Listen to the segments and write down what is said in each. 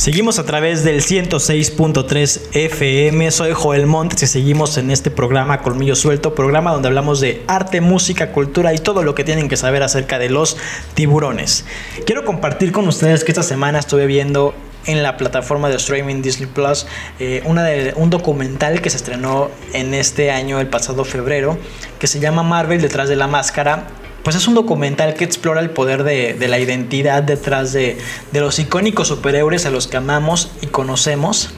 Seguimos a través del 106.3 FM. Soy Joel Montes y seguimos en este programa Colmillo Suelto, programa donde hablamos de arte, música, cultura y todo lo que tienen que saber acerca de los tiburones. Quiero compartir con ustedes que esta semana estuve viendo en la plataforma de streaming Disney Plus eh, una de, un documental que se estrenó en este año, el pasado febrero, que se llama Marvel detrás de la máscara pues es un documental que explora el poder de, la identidad detrás de, de, los icónicos superhéroes a los que amamos y conocemos.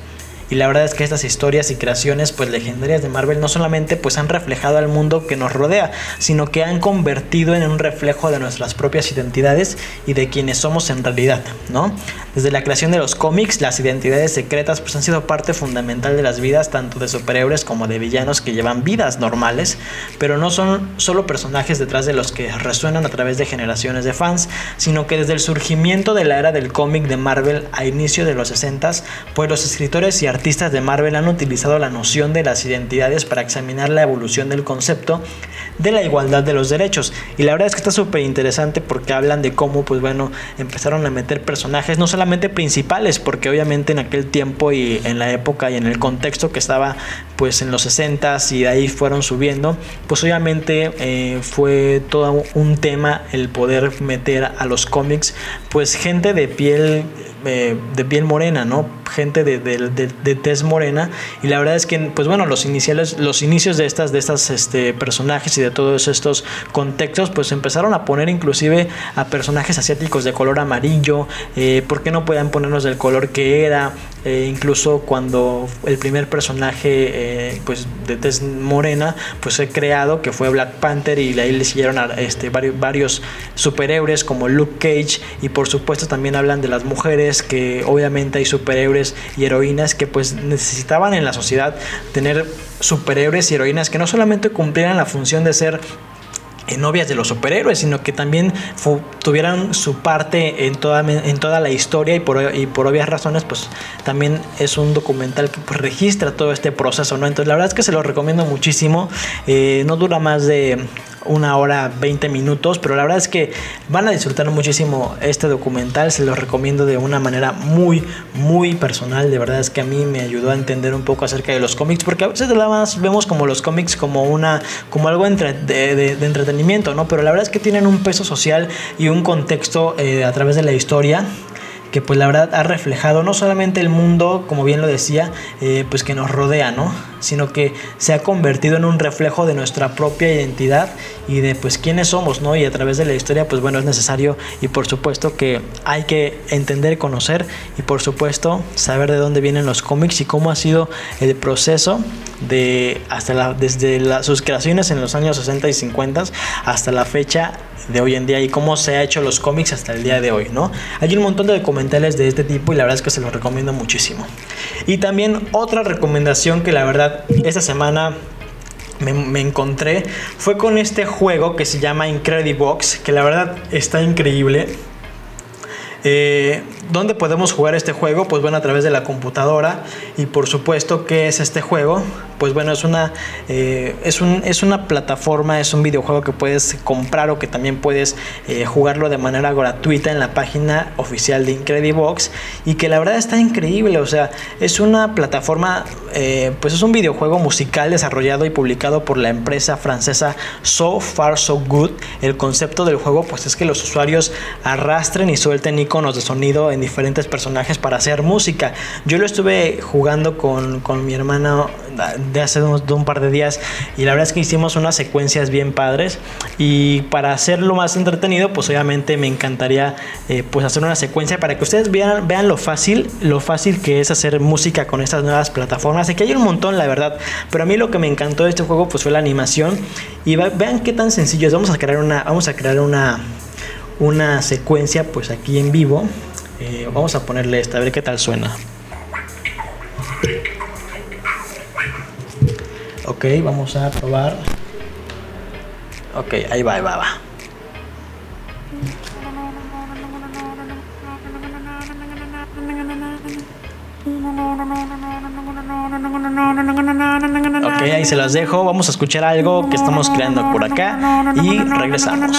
Y la verdad es que estas historias y creaciones pues legendarias de Marvel no solamente pues han reflejado al mundo que nos rodea, sino que han convertido en un reflejo de nuestras propias identidades y de quienes somos en realidad, ¿no? Desde la creación de los cómics, las identidades secretas pues han sido parte fundamental de las vidas tanto de superhéroes como de villanos que llevan vidas normales, pero no son solo personajes detrás de los que resuenan a través de generaciones de fans, sino que desde el surgimiento de la era del cómic de Marvel a inicio de los 60 pues los escritores y artistas de Marvel han utilizado la noción de las identidades para examinar la evolución del concepto de la igualdad de los derechos. Y la verdad es que está súper interesante porque hablan de cómo, pues bueno, empezaron a meter personajes, no solamente principales, porque obviamente en aquel tiempo y en la época y en el contexto que estaba, pues en los 60s y de ahí fueron subiendo, pues obviamente eh, fue todo un tema el poder meter a los cómics, pues gente de piel eh, de piel morena, ¿no? Gente de, de, de, tez morena. Y la verdad es que, pues bueno, los iniciales, los inicios de estas, de estas este, personajes y de todos estos contextos, pues empezaron a poner inclusive a personajes asiáticos de color amarillo. Eh, ¿Por qué no podían ponernos del color que era? Eh, incluso cuando el primer personaje eh, pues de tez morena pues fue creado que fue Black Panther y ahí le siguieron a este, varios, varios superhéroes como Luke Cage y por supuesto también hablan de las mujeres que obviamente hay superhéroes y heroínas que pues necesitaban en la sociedad tener superhéroes y heroínas que no solamente cumplieran la función de ser novias de los superhéroes, sino que también tuvieran su parte en toda, en toda la historia y por, y por obvias razones, pues también es un documental que pues, registra todo este proceso. Entonces la verdad es que se lo recomiendo muchísimo, eh, no dura más de una hora 20 minutos, pero la verdad es que van a disfrutar muchísimo este documental, se los recomiendo de una manera muy, muy personal, de verdad es que a mí me ayudó a entender un poco acerca de los cómics, porque a veces nada más vemos como los cómics como una, como algo entre, de, de, de, entretenimiento, ¿no? Pero la verdad es que tienen un peso social y un contexto eh, a través de la historia que pues la verdad ha reflejado no solamente el mundo, como bien lo decía, eh, pues que nos rodea, ¿no? Sino que se ha convertido en un reflejo de nuestra propia identidad y de pues quiénes somos, ¿no? Y a través de la historia, pues bueno, es necesario y por supuesto que hay que entender, conocer y por supuesto saber de dónde vienen los cómics y cómo ha sido el proceso de hasta la, desde la, sus creaciones en los años 60 y 50 hasta la fecha de hoy en día y cómo se ha hecho los cómics hasta el día de hoy, ¿no? Hay un montón de documentales de este tipo y la verdad es que se los recomiendo muchísimo. Y también otra recomendación que la verdad esta semana me, encontré fue con este juego que se llama Incredibox, que la verdad está increíble. Eh, ¿Dónde podemos jugar este juego? Pues bueno, a través de la computadora. Y por supuesto, ¿qué es este juego? Pues bueno, es una, eh, es, un, es una plataforma, es un videojuego que puedes comprar o que también puedes eh, jugarlo de manera gratuita en la página oficial de Incredibox. Y que la verdad está increíble. O sea, es una plataforma, eh, pues es un videojuego musical desarrollado y publicado por la empresa francesa So Far So Good. El concepto del juego, pues es que los usuarios arrastren y suelten iconos de sonido en diferentes personajes para hacer música. Yo lo estuve jugando con, con mi hermana de hace un, par de días y la verdad es que hicimos unas secuencias bien padres. Y para hacerlo más entretenido pues obviamente me encantaría eh, pues hacer una secuencia para que ustedes vean, vean lo fácil lo fácil que es hacer música con estas nuevas plataformas. Y que hay un montón la verdad pero a mí lo que me encantó de este juego pues fue la animación. Y va, vean qué tan sencillo es. Vamos a crear una vamos a crear una una secuencia pues aquí en vivo eh, vamos a ponerle esta, a ver qué tal suena. Ok, vamos a probar. Ok, ahí va, ahí va, va. Ahí se las dejo. Vamos a escuchar algo que estamos creando por acá y regresamos.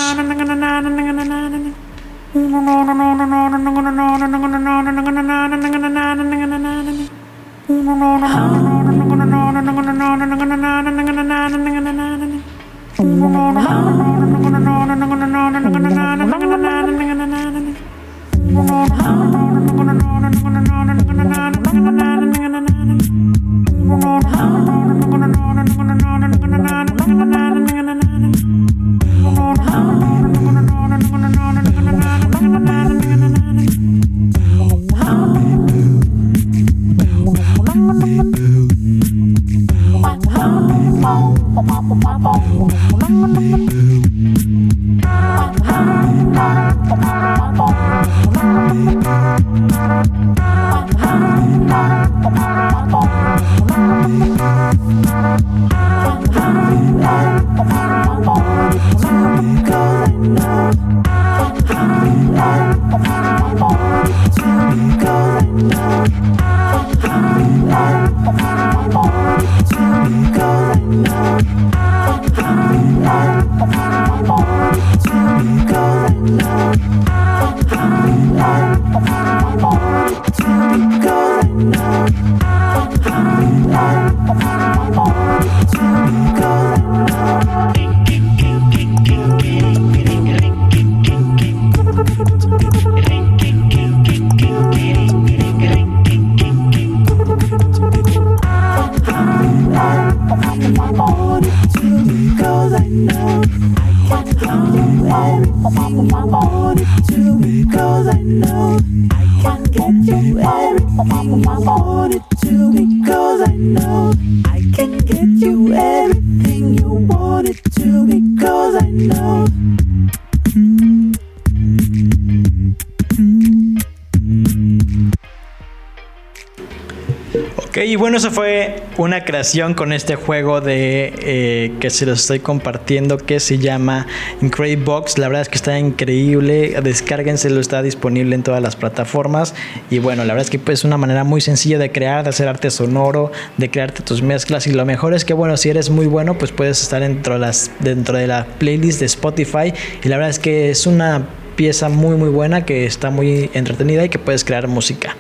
Eso fue una creación con este juego de eh, que se los estoy compartiendo que se llama Incredible Box. La verdad es que está increíble. Descárguenselo, está disponible en todas las plataformas. Y bueno, la verdad es que pues, es una manera muy sencilla de crear, de hacer arte sonoro, de crearte tus mezclas. Y lo mejor es que bueno, si eres muy bueno, pues puedes estar dentro de, las, dentro de la playlist de Spotify. Y la verdad es que es una pieza muy muy buena que está muy entretenida y que puedes crear música.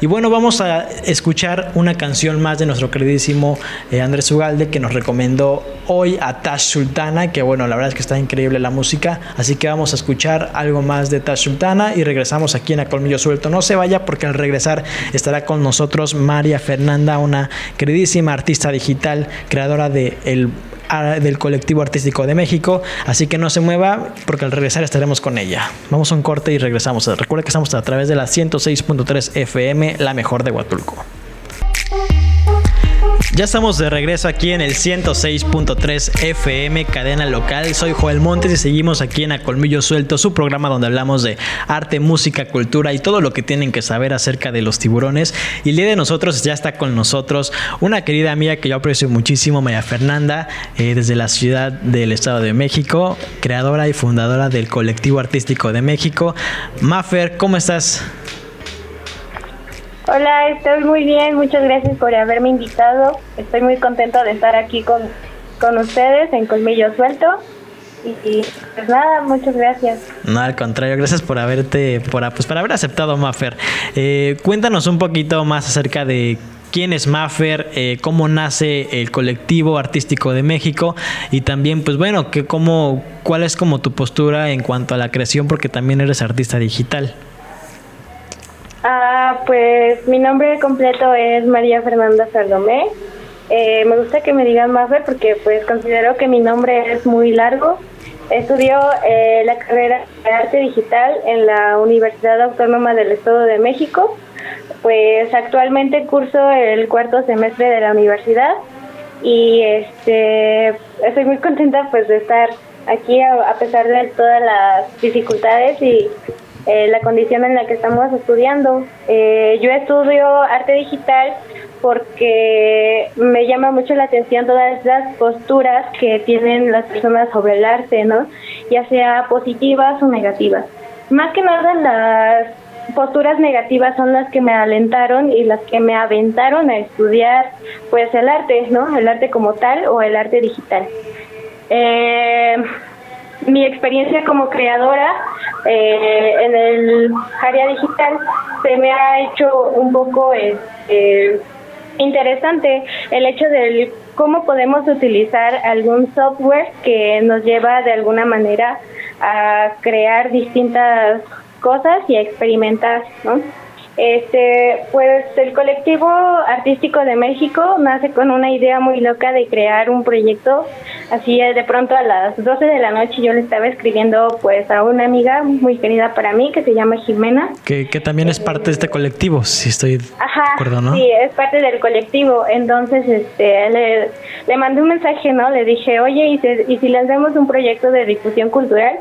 Y bueno, vamos a escuchar una canción más de nuestro queridísimo eh, Andrés Ugalde que nos recomendó hoy a Tash Sultana, que bueno, la verdad es que está increíble la música, así que vamos a escuchar algo más de Tash Sultana y regresamos aquí en A Colmillo Suelto. No se vaya porque al regresar estará con nosotros María Fernanda, una queridísima artista digital, creadora de el del colectivo artístico de México, así que no se mueva porque al regresar estaremos con ella. Vamos a un corte y regresamos. Recuerda que estamos a través de la 106.3 FM, la mejor de Huatulco. Ya estamos de regreso aquí en el 106.3 FM, cadena local. Soy Joel Montes y seguimos aquí en A Colmillo Suelto, su programa donde hablamos de arte, música, cultura y todo lo que tienen que saber acerca de los tiburones. Y el día de nosotros ya está con nosotros una querida amiga que yo aprecio muchísimo, María Fernanda, eh, desde la ciudad del Estado de México, creadora y fundadora del colectivo artístico de México. Mafer, ¿cómo estás? Hola, estoy muy bien, muchas gracias por haberme invitado. Estoy muy contento de estar aquí con, con ustedes en Colmillo Suelto. Y, pues nada, muchas gracias. No, al contrario, gracias por haberte, por, pues, por haber aceptado Maffer. Eh, cuéntanos un poquito más acerca de quién es Maffer, eh, cómo nace el colectivo artístico de México y también, pues bueno, que cómo, cuál es como tu postura en cuanto a la creación, porque también eres artista digital. Ah, pues mi nombre completo es María Fernanda Salomé. Eh, me gusta que me digan Maffer porque pues considero que mi nombre es muy largo. Estudió eh, la carrera de arte digital en la Universidad Autónoma del Estado de México. Pues actualmente curso el cuarto semestre de la universidad y este estoy muy contenta pues de estar aquí a pesar de todas las dificultades y eh, la condición en la que estamos estudiando. Eh, yo estudio arte digital porque me llama mucho la atención todas las posturas que tienen las personas sobre el arte, ¿no? Ya sea positivas o negativas. Más que nada las posturas negativas son las que me alentaron y las que me aventaron a estudiar pues el arte, ¿no? El arte como tal o el arte digital. Eh, mi experiencia como creadora eh, en el área digital se me ha hecho un poco este, interesante el hecho de cómo podemos utilizar algún software que nos lleva de alguna manera a crear distintas cosas y a experimentar, ¿no? Este, pues el colectivo artístico de México nace con una idea muy loca de crear un proyecto. Así de pronto a las 12 de la noche yo le estaba escribiendo pues a una amiga muy querida para mí que se llama Jimena. Que, que también es parte de este colectivo, si estoy Ajá, de acuerdo, ¿no? Sí, es parte del colectivo. Entonces, este, le, le mandé un mensaje, ¿no? Le dije, oye, ¿y, si, y si lanzamos un proyecto de difusión cultural?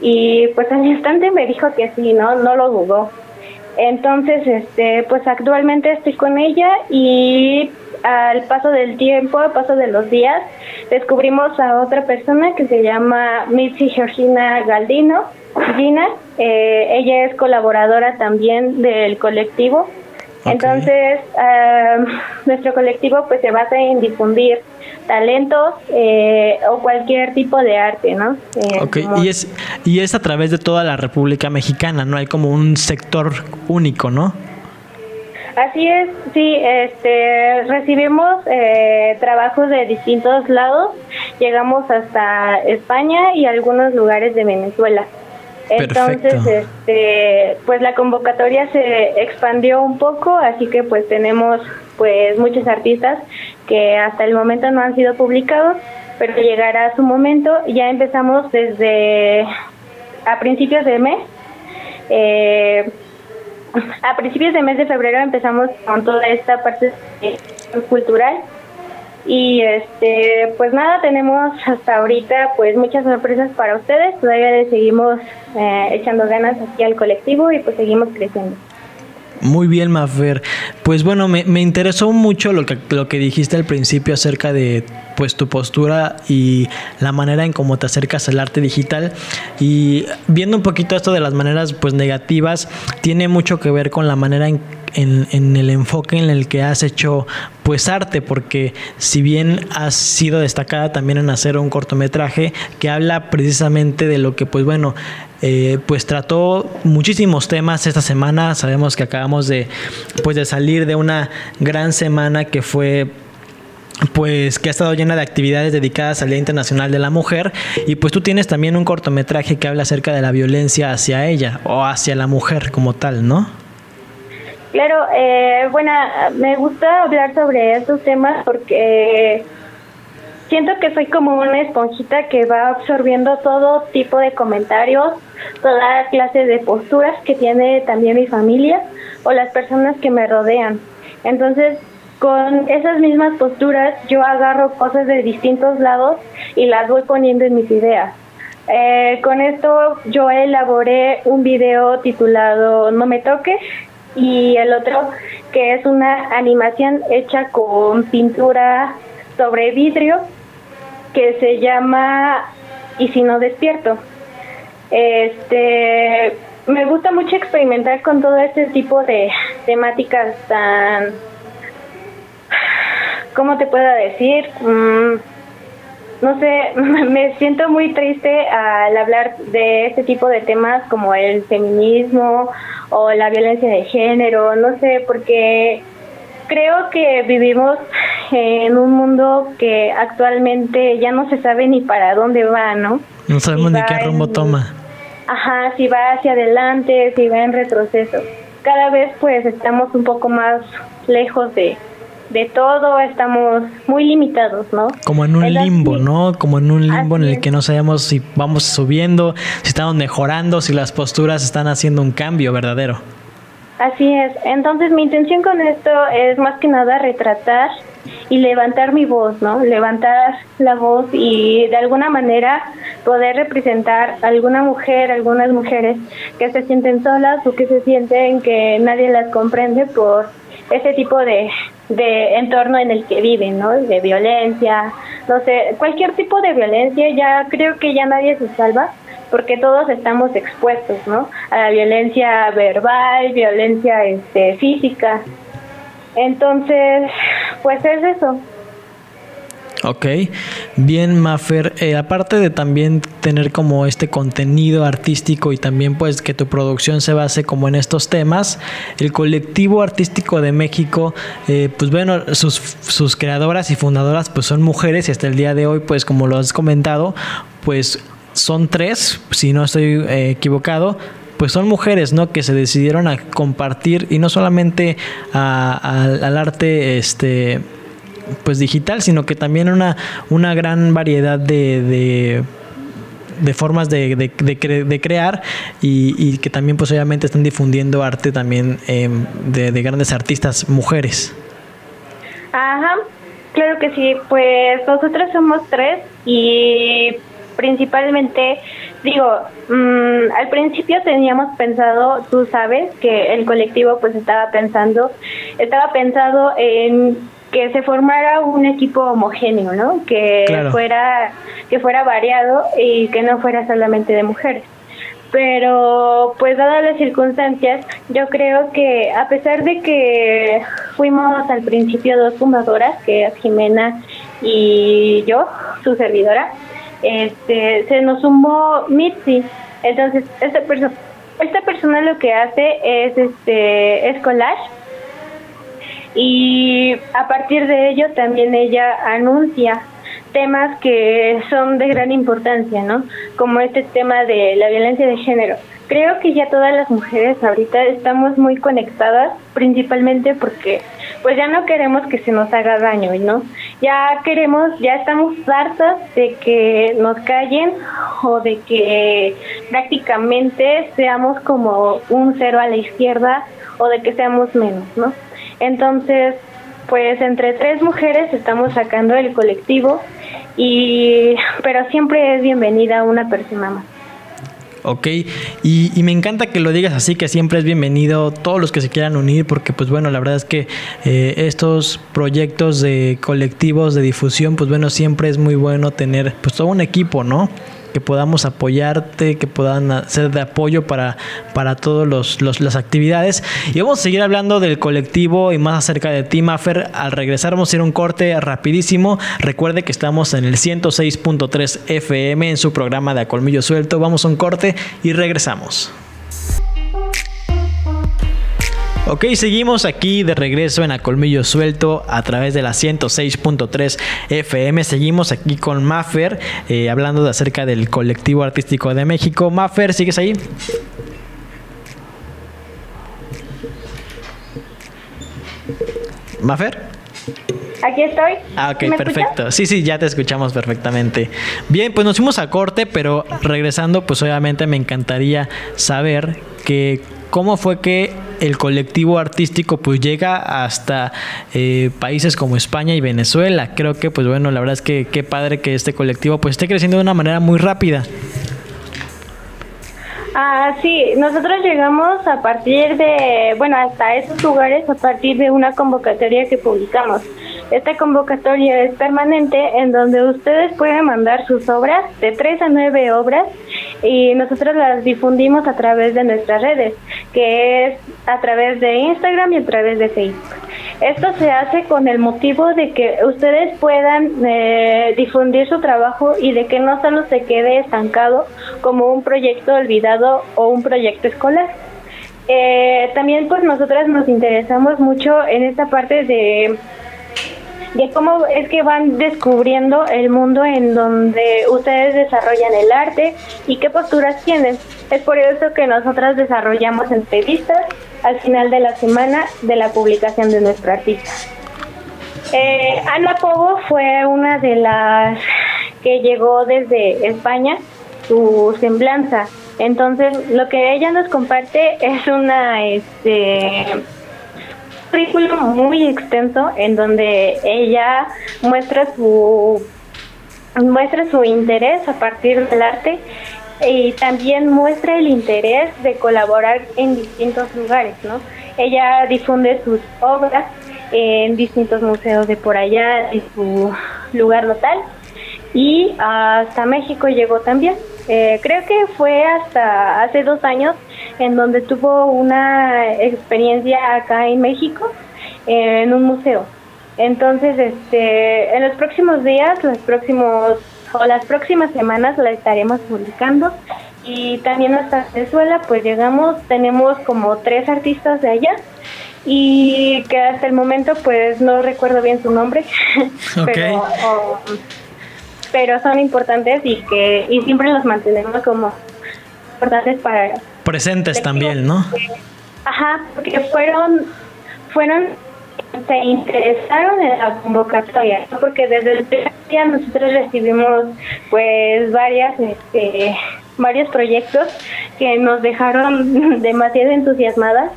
Y pues al instante me dijo que sí, ¿no? No lo dudó. Entonces, este, pues actualmente estoy con ella y al paso del tiempo, al paso de los días, descubrimos a otra persona que se llama Mitzi Georgina Galdino. Gina, eh, ella es colaboradora también del colectivo. Entonces, uh, nuestro colectivo pues se basa en difundir talentos eh, o cualquier tipo de arte, ¿no? Eh, ok, y es, y es a través de toda la República Mexicana, ¿no? Hay como un sector único, ¿no? Así es, sí, este, recibimos eh, trabajos de distintos lados, llegamos hasta España y algunos lugares de Venezuela. Entonces, este, pues la convocatoria se expandió un poco, así que pues tenemos pues muchos artistas que hasta el momento no han sido publicados, pero llegará su momento. Ya empezamos desde a principios de mes. Eh, a principios de mes de febrero empezamos con toda esta parte cultural y este pues nada tenemos hasta ahorita pues muchas sorpresas para ustedes. Todavía le seguimos eh, echando ganas aquí al colectivo y pues seguimos creciendo muy bien, Mafer. Pues bueno, me, me, interesó mucho lo que, lo que dijiste al principio acerca de pues tu postura y la manera en cómo te acercas al arte digital. Y viendo un poquito esto de las maneras pues negativas, tiene mucho que ver con la manera en en, en, el enfoque en el que has hecho pues arte, porque si bien has sido destacada también en hacer un cortometraje que habla precisamente de lo que pues bueno, eh, pues trató muchísimos temas esta semana, sabemos que acabamos de pues de salir de una gran semana que fue pues que ha estado llena de actividades dedicadas al Día Internacional de la Mujer y pues tú tienes también un cortometraje que habla acerca de la violencia hacia ella o hacia la mujer como tal, ¿no? Claro, eh, bueno, me gusta hablar sobre estos temas porque siento que soy como una esponjita que va absorbiendo todo tipo de comentarios, toda clase de posturas que tiene también mi familia o las personas que me rodean. Entonces, con esas mismas posturas yo agarro cosas de distintos lados y las voy poniendo en mis ideas. Eh, con esto yo elaboré un video titulado No me toques y el otro que es una animación hecha con pintura sobre vidrio que se llama Y si no despierto. Este me gusta mucho experimentar con todo este tipo de temáticas tan ¿cómo te puedo decir? Mm, no sé, me siento muy triste al hablar de este tipo de temas como el feminismo o la violencia de género, no sé, porque creo que vivimos en un mundo que actualmente ya no se sabe ni para dónde va, ¿no? No sabemos ni qué rumbo toma. Ajá, si va hacia adelante, si va en retroceso. Cada vez pues estamos un poco más lejos de, de todo, estamos muy limitados, ¿no? Como en un limbo, ¿no? Como en un limbo en el que no sabemos si vamos subiendo, si estamos mejorando, si las posturas están haciendo un cambio verdadero. Así es. Entonces mi intención con esto es más que nada retratar y levantar mi voz, ¿no? Levantar la voz y de alguna manera poder representar a alguna mujer, algunas mujeres que se sienten solas o que se sienten que nadie las comprende por ese tipo de, de entorno en el que viven, ¿no? De violencia, no sé, cualquier tipo de violencia, ya creo que ya nadie se salva, porque todos estamos expuestos, ¿no? A la violencia verbal, violencia este, física. Entonces, pues es eso. Ok, bien Mafer, eh, aparte de también tener como este contenido artístico y también pues que tu producción se base como en estos temas, el colectivo artístico de México, eh, pues bueno, sus, sus creadoras y fundadoras pues son mujeres y hasta el día de hoy pues como lo has comentado, pues son tres, si no estoy eh, equivocado, pues son mujeres, ¿no? Que se decidieron a compartir y no solamente al arte, este, pues digital, sino que también una, una gran variedad de, de formas de, de, crear y, que también pues obviamente están difundiendo arte también em, de, grandes artistas mujeres. Ajá, claro que sí, pues nosotros somos tres y principalmente digo, mm, al principio teníamos pensado, tú sabes, que el colectivo pues estaba pensando, estaba pensado en que se formara un equipo homogéneo, ¿no? Que fuera que fuera variado y que no fuera solamente de mujeres. Pero pues dadas las circunstancias, yo creo que a pesar de que fuimos al principio dos fundadoras, que es Jimena y yo, su servidora, este se nos sumó Mitzi. Entonces, esta persona esta persona lo que hace es este es collage y a partir de ello también ella anuncia temas que son de gran importancia, ¿no? Como este tema de la violencia de género. Creo que ya todas las mujeres ahorita estamos muy conectadas, principalmente porque pues ya no queremos que se nos haga daño, ¿no? Ya queremos, ya estamos hartas de que nos callen o de que prácticamente seamos como un cero a la izquierda o de que seamos menos, ¿no? Entonces, pues entre tres mujeres estamos sacando el colectivo y pero siempre es bienvenida una persona más. Ok, y, me encanta que lo digas así, que siempre es bienvenido todos los que se quieran unir, porque pues bueno, la verdad es que eh, estos proyectos de colectivos de difusión, pues bueno, siempre es muy bueno tener pues todo un equipo, ¿no? Que podamos apoyarte, que puedan ser de apoyo para, para todas los, las actividades. Y vamos a seguir hablando del colectivo y más acerca de ti, Maffer. Al regresar vamos a ir a un corte rapidísimo. Recuerde que estamos en el 106.3 FM en su programa de A Colmillo Suelto. Vamos a un corte y regresamos. Ok, seguimos aquí de regreso en A Colmillo Suelto a través de la 106.3 FM. Seguimos aquí con Maffer, eh, hablando de acerca del colectivo artístico de México. Maffer, ¿sigues ahí? Maffer. Aquí estoy. Ah, ok, perfecto. Sí, sí, ya te escuchamos perfectamente. Bien, pues nos fuimos a corte, pero regresando, pues obviamente me encantaría saber que cómo fue que el colectivo artístico pues llega hasta eh, países como España y Venezuela. Creo que pues bueno, la verdad es que qué padre que este colectivo pues esté creciendo de una manera muy rápida. Ah, sí, nosotros llegamos a partir de, bueno, hasta esos lugares a partir de una convocatoria que publicamos. Esta convocatoria es permanente en donde ustedes pueden mandar sus obras, de tres a nueve obras, y nosotros las difundimos a través de nuestras redes, que es a través de Instagram y a través de Facebook. Esto se hace con el motivo de que ustedes puedan eh, difundir su trabajo y de que no solo se quede estancado como un proyecto olvidado o un proyecto escolar. Eh, también pues nosotras nos interesamos mucho en esta parte de de cómo es que van descubriendo el mundo en donde ustedes desarrollan el arte y qué posturas tienen. Es por eso que nosotras desarrollamos entrevistas al final de la semana de la publicación de nuestro artista. Eh, Ana Pogo fue una de las que llegó desde España, su semblanza. Entonces, lo que ella nos comparte es una este, currículum muy extenso en donde ella muestra su muestra su interés a partir del arte y también muestra el interés de colaborar en distintos lugares, ¿no? Ella difunde sus obras en distintos museos de por allá, en su lugar natal, y hasta México llegó también. Eh, creo que fue hasta hace dos años en donde tuvo una experiencia acá en México en un museo. Entonces, este, en los próximos días, los próximos o las próximas semanas la estaremos publicando. Y también hasta Venezuela, pues llegamos, tenemos como tres artistas de allá. Y que hasta el momento pues no recuerdo bien su nombre, pero, pero son importantes y que y siempre los mantenemos como importantes para presentes también, ¿no? Ajá, porque fueron fueron se interesaron en la convocatoria, porque desde el primer día nosotros recibimos pues varias este, varios proyectos que nos dejaron demasiado entusiasmadas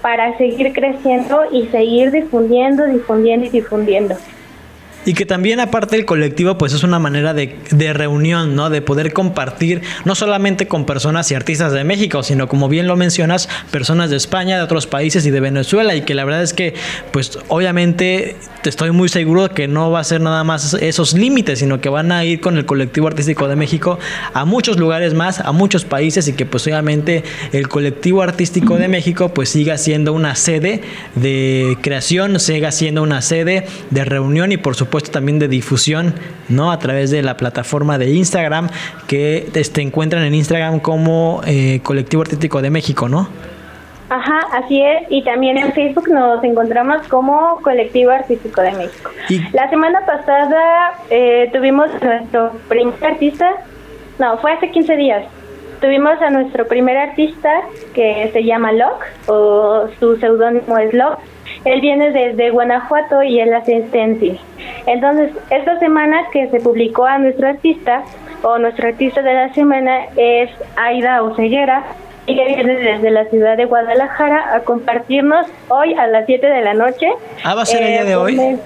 para seguir creciendo y seguir difundiendo, difundiendo y difundiendo. Y que también aparte del colectivo pues es una manera de, de, reunión, ¿no? De poder compartir no solamente con personas y artistas de México, sino como bien lo mencionas, personas de España, de otros países y de Venezuela y que la verdad es que pues obviamente estoy muy seguro que no va a ser nada más esos límites, sino que van a ir con el colectivo artístico de México a muchos lugares más, a muchos países y que pues obviamente el colectivo artístico de México pues siga siendo una sede de creación, siga siendo una sede de reunión y por supuesto también de difusión, ¿no? A través de la plataforma de Instagram que te este, encuentran en Instagram como eh, Colectivo Artístico de México, ¿no? Ajá, así es. Y también en Facebook nos encontramos como Colectivo Artístico de México. La semana pasada eh, tuvimos nuestro primer artista, no, fue hace 15 días. Tuvimos a nuestro primer artista que se llama Locke, o su seudónimo es Locke. Él viene desde Guanajuato y él hace stencil. Entonces, esta semana que se publicó a nuestro artista, o nuestro artista de la semana es Aida Oceguera, y que viene desde la ciudad de Guadalajara a compartirnos hoy a las 7 de la noche. Ah, va a ser el día de hoy.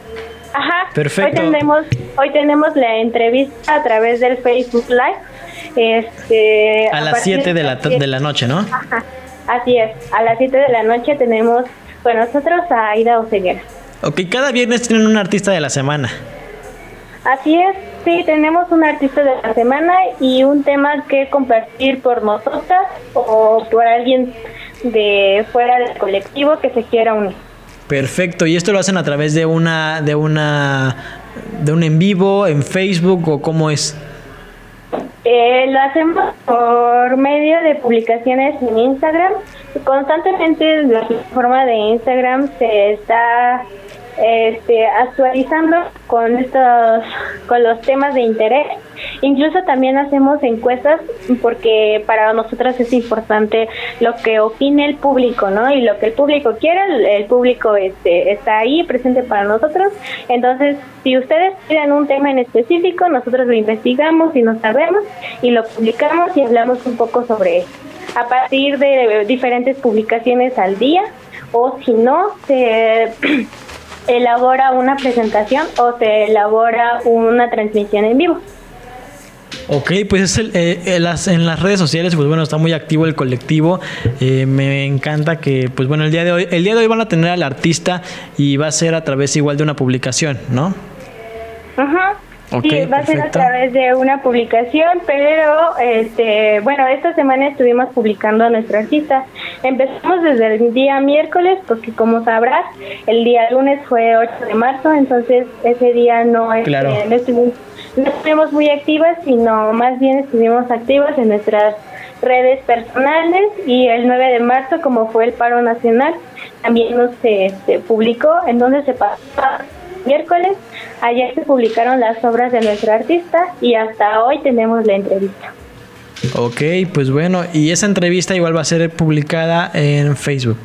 Ajá. Perfecto. Hoy tenemos, hoy tenemos la entrevista a través del Facebook Live. Este, a, las 7 de la, de la noche, ¿no? Ajá. Así es. A las 7 de la noche tenemos con nosotros a Aida Oceguera. Ok, cada viernes tienen un artista de la semana. Así es, sí, tenemos un artista de la semana y un tema que compartir por nosotras o por alguien de fuera del colectivo que se quiera unir. Perfecto, y esto lo hacen a través de una de una de un en vivo en Facebook o cómo es? Eh, lo hacemos por medio de publicaciones en Instagram. Constantemente la plataforma de Instagram se está este, actualizando con estos, con los temas de interés. Incluso también hacemos encuestas porque para nosotras es importante lo que opine el público, ¿no? Y lo que el público quiera, el, público este, está ahí presente para nosotros. Entonces, si ustedes quieren un tema en específico, nosotros lo investigamos y nos sabemos y lo publicamos y hablamos un poco sobre él. A partir de diferentes publicaciones al día o si no, se elabora una presentación o se elabora una transmisión en vivo. Ok, pues es el, eh, las, en las redes sociales, pues bueno, está muy activo el colectivo. Eh, me encanta que, pues bueno, el día de hoy, el día de hoy van a tener al artista y va a ser a través igual de una publicación, ¿no? Ajá sí, va a ser a través de una publicación, pero este, bueno, esta semana estuvimos publicando a nuestra artista. Empezamos desde el día miércoles, porque como sabrás, el día lunes fue 8 de marzo, entonces ese día no, este, no, estuvimos, no estuvimos muy activas, sino más bien estuvimos activas en nuestras redes personales y el 9 de marzo, como fue el paro nacional, también nos este, publicó en donde se pasó miércoles. Ayer se publicaron las obras de nuestro artista y hasta hoy tenemos la entrevista. Ok, pues bueno, y esa entrevista igual va a ser publicada en Facebook.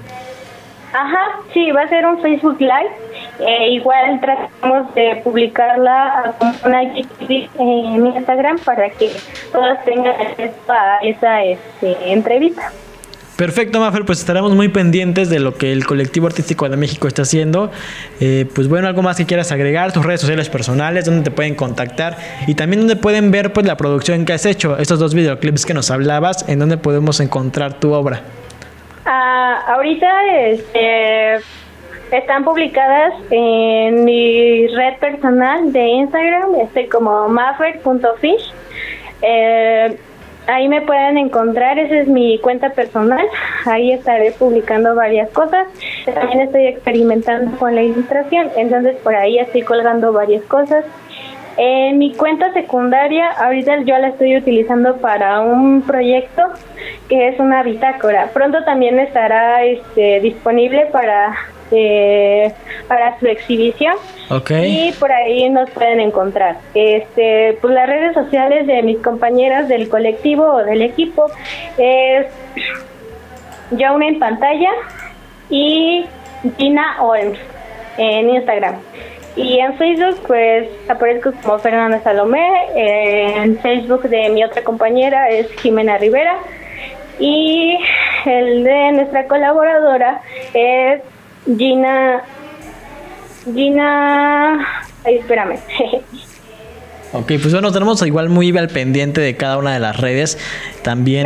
Ajá, sí, va a ser un Facebook Live. Eh, igual tratamos de publicarla como una en Instagram para que todos tengan acceso a esa este, entrevista. Perfecto, Maffer, pues estaremos muy pendientes de lo que el colectivo artístico de México está haciendo. Eh, pues bueno, algo más que quieras agregar, tus redes sociales personales, donde te pueden contactar y también donde pueden ver pues la producción que has hecho, estos dos videoclips que nos hablabas, en donde podemos encontrar tu obra. Ah, ahorita este, están publicadas en mi red personal de Instagram, este como maffer.fish. Eh, ahí me pueden encontrar, esa es mi cuenta personal, ahí estaré publicando varias cosas, también estoy experimentando con la ilustración, entonces por ahí estoy colgando varias cosas. En mi cuenta secundaria, ahorita yo la estoy utilizando para un proyecto que es una bitácora. Pronto también estará este, disponible para eh, para su exhibición y por ahí nos pueden encontrar. Este, pues las redes sociales de mis compañeras del colectivo o del equipo es Jauna en pantalla y Gina Olms en Instagram. Y en Facebook, pues aparezco como Fernanda Salomé. En Facebook de mi otra compañera es Jimena Rivera. Y el de nuestra colaboradora es Gina. Gina. Ay, espérame. Ok, pues bueno, tenemos igual muy al pendiente de cada una de las redes. También,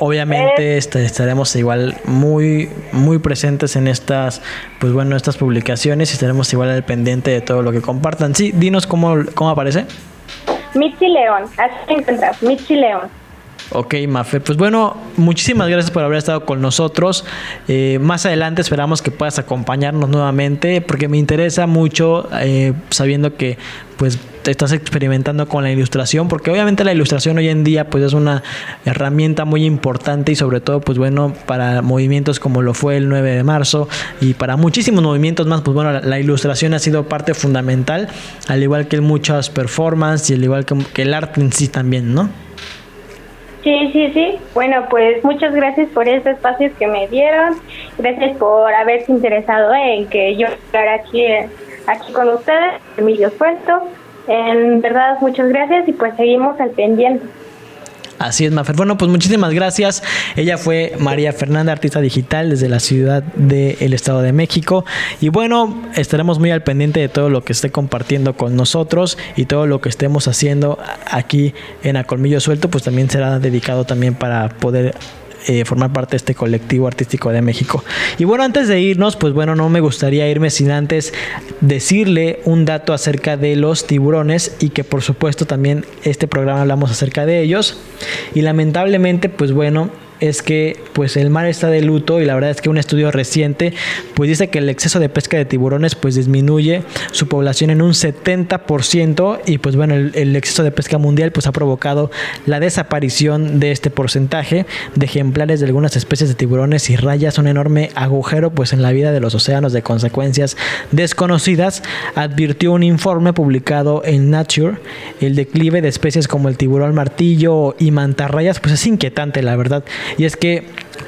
obviamente, este, estaremos igual muy, muy presentes en estas, pues bueno, estas publicaciones y estaremos igual al pendiente de todo lo que compartan. Sí, dinos cómo, cómo aparece. Mitzi León, así te encuentras, Mitzi León. Ok, Mafe. Pues bueno, muchísimas gracias por haber estado con nosotros. Eh, más adelante esperamos que puedas acompañarnos nuevamente porque me interesa mucho eh, sabiendo que pues estás experimentando con la ilustración porque obviamente la ilustración hoy en día pues es una herramienta muy importante y sobre todo pues bueno para movimientos como lo fue el 9 de marzo y para muchísimos movimientos más pues bueno la, ilustración ha sido parte fundamental al igual que muchas performances y al igual que, que el arte en sí también, ¿no? Sí, sí, sí. Bueno, pues muchas gracias por este espacio que me dieron. Gracias por haberse interesado en que yo estaré aquí, aquí con ustedes, Emilio Suelto. En verdad, muchas gracias y pues seguimos al pendiente. Así es, Mafer. Bueno, pues muchísimas gracias. Ella fue María Fernanda, artista digital desde la ciudad del Estado de México. Y bueno, estaremos muy al pendiente de todo lo que esté compartiendo con nosotros y todo lo que estemos haciendo aquí en A Colmillo Suelto, pues también será dedicado también para poder eh, formar parte de este colectivo artístico de México. Y bueno, antes de irnos, pues bueno, no me gustaría irme sin antes decirle un dato acerca de los tiburones y que por supuesto también este programa hablamos acerca de ellos. Y lamentablemente, pues bueno, es que pues el mar está de luto y la verdad es que un estudio reciente pues dice que el exceso de pesca de tiburones pues disminuye su población en un 70% y pues bueno el, exceso de pesca mundial pues ha provocado la desaparición de este porcentaje de ejemplares de algunas especies de tiburones y rayas un enorme agujero pues en la vida de los océanos de consecuencias desconocidas advirtió un informe publicado en Nature. El declive de especies como el tiburón martillo y mantarrayas pues es inquietante la verdad y es que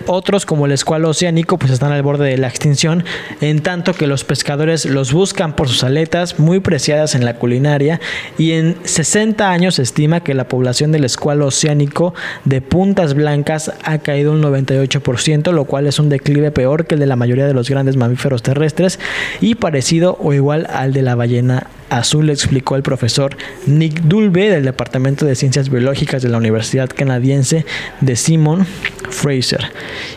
otros, como el escualo oceánico, pues están al borde de la extinción, en tanto que los pescadores los buscan por sus aletas, muy preciadas en la culinaria, y en 60 años se estima que la población del escualo oceánico de puntas blancas ha caído un 98%, lo cual es un declive peor que el de la mayoría de los grandes mamíferos terrestres y parecido o igual al de la ballena azul, explicó el profesor Nick Dulbe del Departamento de Ciencias Biológicas de la Universidad Canadiense de Simon Fraser.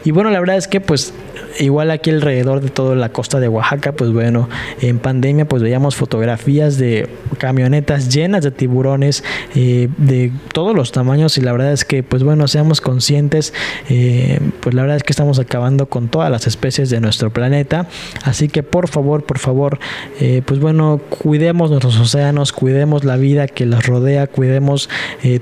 Y bueno, la verdad es que pues igual aquí alrededor de toda la costa de Oaxaca, pues bueno, en pandemia pues veíamos fotografías de camionetas llenas de tiburones eh, de todos los tamaños. Y la verdad es que pues bueno, seamos conscientes, eh, pues la verdad es que estamos acabando con todas las especies de nuestro planeta, así que por favor, por favor, eh, pues bueno, cuidemos nuestros océanos, cuidemos la vida que los rodea, cuidemos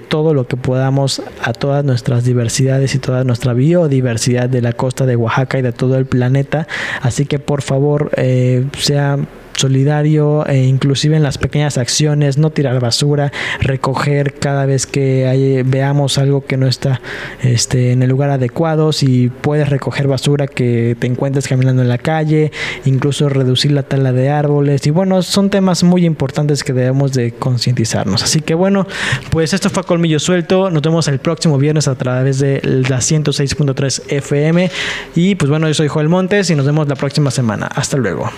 todo lo que podamos a todas nuestras diversidades y toda nuestra biodiversidad de la costa de Oaxaca y de todo el planeta. Así que por favor, eh, sea solidario e inclusive en las pequeñas acciones, no tirar basura, recoger cada vez que veamos algo que no está este, en el lugar adecuado, si puedes recoger basura que te encuentres caminando en la calle, incluso reducir la tala de árboles y bueno, son temas muy importantes que debemos de concientizarnos. Así que bueno, pues esto fue Colmillo Suelto, nos vemos el próximo viernes a través de la 106.3 FM y pues bueno, yo soy Joel Montes y nos vemos la próxima semana. Hasta luego.